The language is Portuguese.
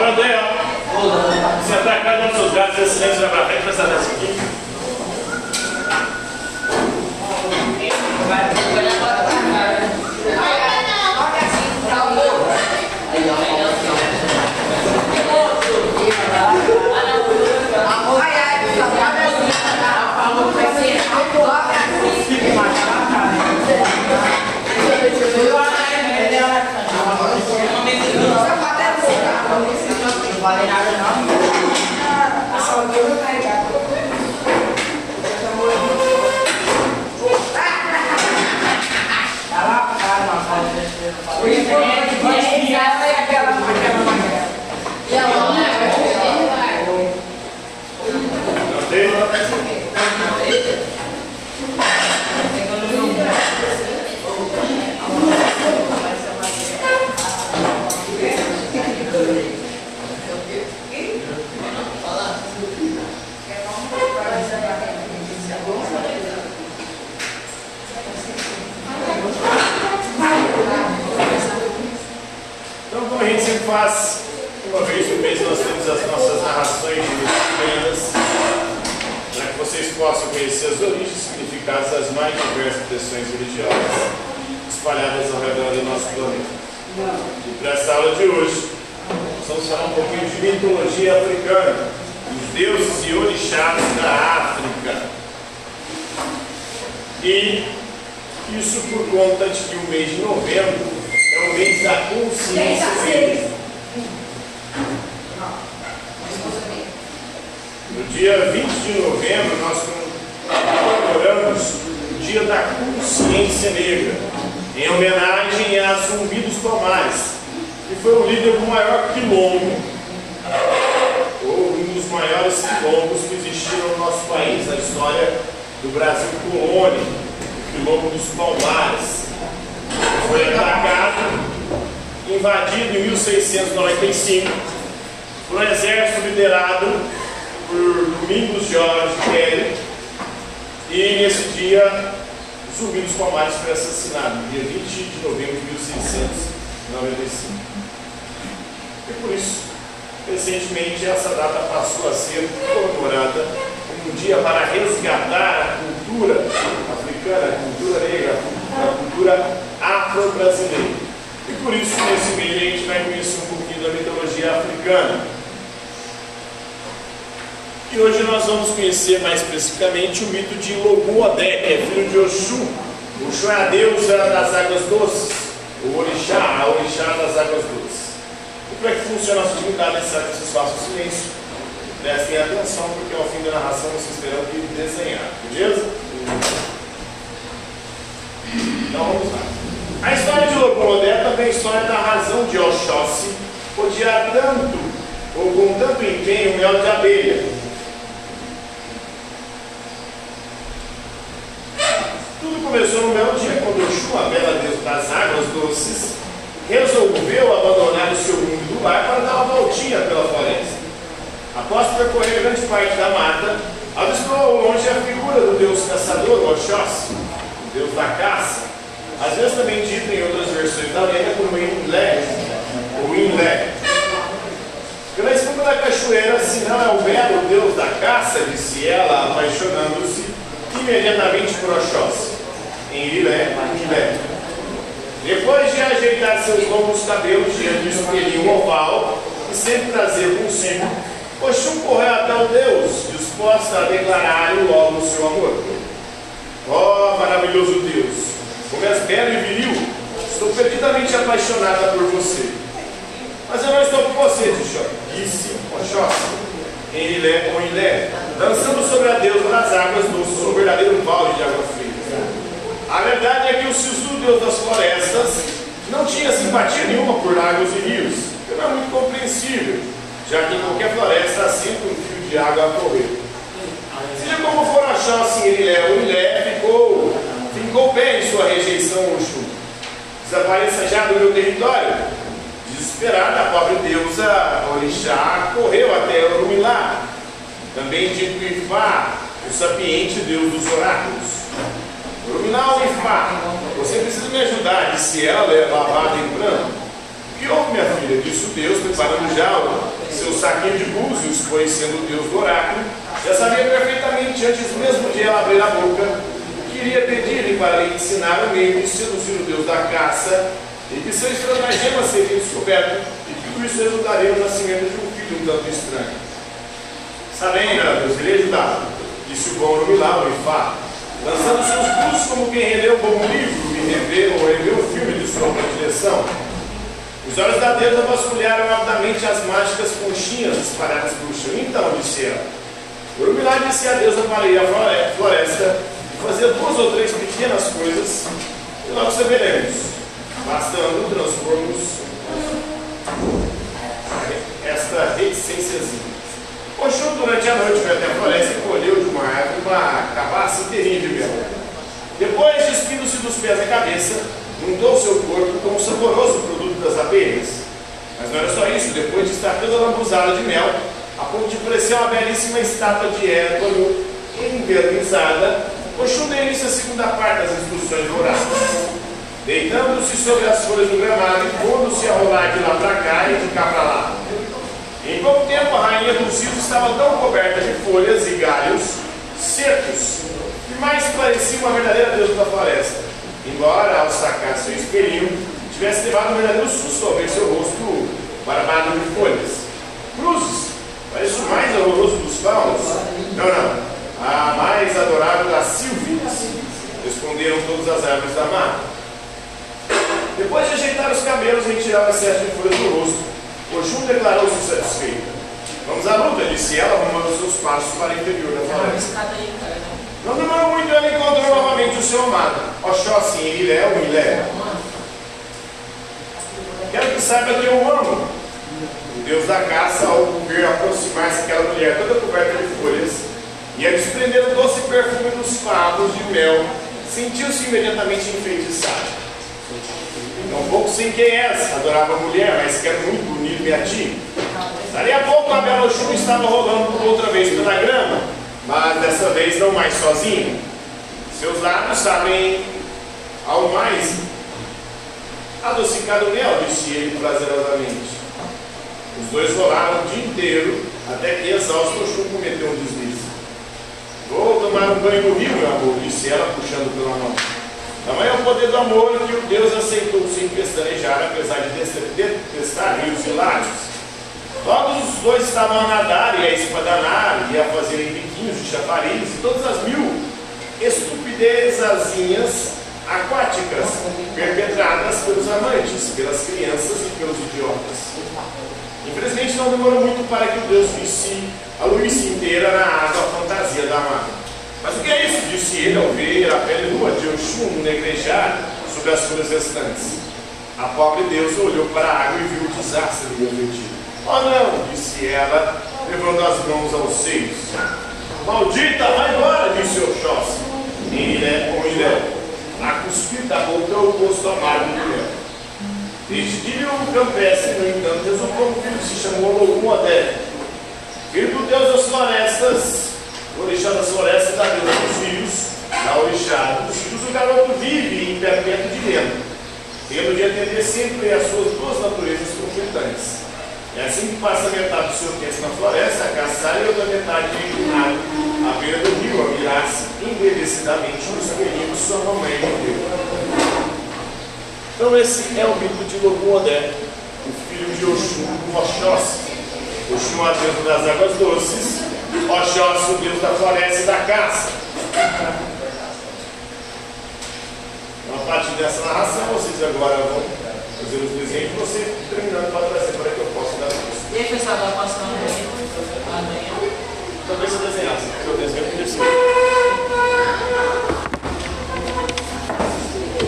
Aí, ó. Sentar cada um dos seus gatos, esse silêncio vai pra frente, presta atenção aqui. Faz, uma vez por mês nós temos as nossas narrações lendas, para que vocês possam conhecer as origens e significados das mais diversas expressões religiosas espalhadas ao redor do nosso planeta. E para essa aula de hoje, nós vamos falar um pouquinho de mitologia africana, os deuses e orixás da África. E isso por conta de que o mês de novembro é o mês da consciência negra. No dia 20 de novembro, nós comemoramos o Dia da Consciência Negra, em homenagem a Zumbi dos Palmares, que foi o líder do maior quilombo, ou um dos maiores quilombos que existiram no nosso país, na história do Brasil colônia, o quilombo dos Palmares. Foi atacado, invadido em 1695 por um exército liderado por Domingos Jorge Kelly. E nesse dia, Zumbi dos Palmares foi assassinado, dia 20 de novembro de 1695. E por isso, recentemente, essa data passou a ser comemorada como um dia para resgatar a cultura africana, a cultura negra, a cultura afro-brasileira. E por isso, nesse mês, a gente vai conhecer um pouquinho da mitologia africana. E hoje nós vamos conhecer mais especificamente o mito de Loguodé, que é filho de Oxum. Oxum é a deusa das águas doces, o orixá, a orixá das águas doces. E para que funcione a nossa divindade, é necessário que vocês façam silêncio. Prestem atenção, porque ao fim da narração vocês terão que desenhar, beleza? Então vamos lá. A história de também é a história da razão de Oxóssi odiar tanto, ou com tanto empenho, o mel de abelha. Tudo começou no belo dia, quando Oxum, a bela deusa das águas doces, resolveu abandonar o seu mundo do lar para dar uma voltinha pela floresta. Após percorrer grande parte da mata, avistou ao longe a figura do deus caçador, Oxóssi, o deus da caça, às vezes também dito em outras versões da lenda como Inlé, ou Inlé. Pela espuma da cachoeira, se não é o belo deus da caça, disse ela, apaixonando-se imediatamente por Oxóssi, em Ilé, Ilé. Depois de ajeitar seus longos cabelos diante do espelhinho oval e sempre trazer consigo, Oxum correu até o Deus, disposta a declarar-lhe logo o seu amor. Oh, maravilhoso Deus, como és belo e viril, estou perdidamente apaixonada por você. Mas eu não estou por você, disse Oxóssi, em Ilé, com Ilé, dançando sobre a deusa das águas doces, um verdadeiro balde de água fria. A verdade é que o Sisu, deus das florestas, não tinha simpatia nenhuma por lagos e rios, não é muito compreensível, já que em qualquer floresta há sempre um fio de água a correr. Seja como for achar assim Ilé, o Ilé ficou, ficou bem em sua rejeição ao Oxum. Desapareça já do meu território. Desesperada, a pobre deusa Orixá correu até Orumilá, também dito Ifá, o sapiente deus dos oráculos. Orumilá Ifá, você precisa me ajudar, disse ela, lavada em branco. Que houve, minha filha? disse o Deus, preparando já o seu saquinho de búzios, pois sendo o Deus do oráculo, já sabia perfeitamente antes mesmo de ela abrir a boca, queria pedir-lhe para lhe ensinar o meio de seduzir o Deus da caça, e que seu estrangeiro seria descoberto, e que tudo isso resultaria no nascimento de um filho um tanto estranho. Está bem, meu Deus, ele ajudava, disse o bom o Ifá, lançando seus pulsos como quem releu um bom livro e revê ou revê um filme de sua predileção. Os olhos da deusa vasculharam rapidamente as mágicas conchinhas espalhadas pelo chão. Então, disse ela, Urumilá disse a deusa para ir à floresta e fazer duas ou três pequenas coisas e logo saberemos, bastando transformos esta reticênciazinha. Oxum, durante a noite, foi até a floresta e colheu de uma árvore uma cabaça inteirinha de mel. Depois, despindo-se dos pés à cabeça, untou seu corpo com um saboroso produto das abelhas. Mas não era só isso, depois de estar toda lambuzada de mel, a ponto de uma belíssima estátua de ébano envernizada, Oxum deu início à segunda parte das instruções orais. Deitando-se sobre as folhas do gramado e pondo-se a rolar de lá para cá e de cá para lá. Em pouco tempo, a rainha dos rios estava tão coberta de folhas e galhos secos que mais parecia uma verdadeira deusa da floresta. Embora, ao sacar seu espelhinho, tivesse levado um verdadeiro susto ao ver seu rosto barbado de folhas. Cruzes, parece o mais horroroso dos faunos. Não, não, a mais adorável das Silvias. Responderam todas as árvores da mata. Depois de ajeitar os cabelos e retirar o excesso de folhas do rosto, Oxum declarou-se satisfeita. Vamos à luta, disse ela, arrumando seus passos para o interior da floresta. Não demorou muito, ela encontrou novamente o seu amado. Oxóssi em Ilé, o Ilé. Quero que saiba que eu amo. O Deus da caça, ao ver aproximar-se aquela mulher toda coberta de folhas, e a desprender o doce perfume dos favos de mel, sentiu-se imediatamente enfeitiçado. Não pouco sem quem és, adorava a mulher, mas quero muito unir-me a ti. Dali a pouco a bela chuva estava rolando por outra vez pela grama, mas dessa vez não mais sozinho. Seus lábios sabem ao mais adocicado mel, disse ele prazerosamente. Os dois rolaram o dia inteiro, até que exausto o chuva cometeu um deslize. Vou tomar um banho no rio, meu amor, disse ela, puxando pela mão. Poder do amor que o Deus aceitou sem pestanejar, apesar de detestar rios e lagos. Logo os dois estavam a nadar e a espadanar e a fazerem biquinhos de chafariz e todas as mil estupidezazinhas aquáticas perpetradas pelos amantes, pelas crianças e pelos idiotas. Infelizmente não demorou muito para que o Deus visse a luz inteira na água fantasia da mata. Mas o que é isso? Disse ele ao ver a pele nua de Oxum negrejar sobre as folhas restantes. A pobre deusa olhou para a água e viu o desastre do meu vestido. Oh não, disse ela, levando as mãos aos seios. Maldita, vai embora, disse Oxóssi. E Ilé com Ilé, a cuspir da boca o gosto amargo do mel. Este dia o no entanto, resultou um filho que se chamou filho do deus das florestas, o orixá das florestas da deusa dos rios, da orixá dos rios, o garoto vive em perpétuo dilema, tendo de atender sempre às suas duas naturezas conflitantes. É assim que passa metade do seu tempo na floresta, a caçar e outra metade inclinado à beira do rio, a mirar-se envelhecidamente nos perigos sua mamãe morreu. Então esse é o mito de Logumodé, o filho de Oxum, Oxóssi. Oxum, a deusa das águas doces, Oxóssi, o deus da floresta e da caça. Uma parte dessa narração, vocês agora vão fazer os desenhos você terminando para trazer para é que eu possa dar isso E aí, pessoal, vai passando amanhã? Talvez eu desenhasse, porque eu desenho eu queria.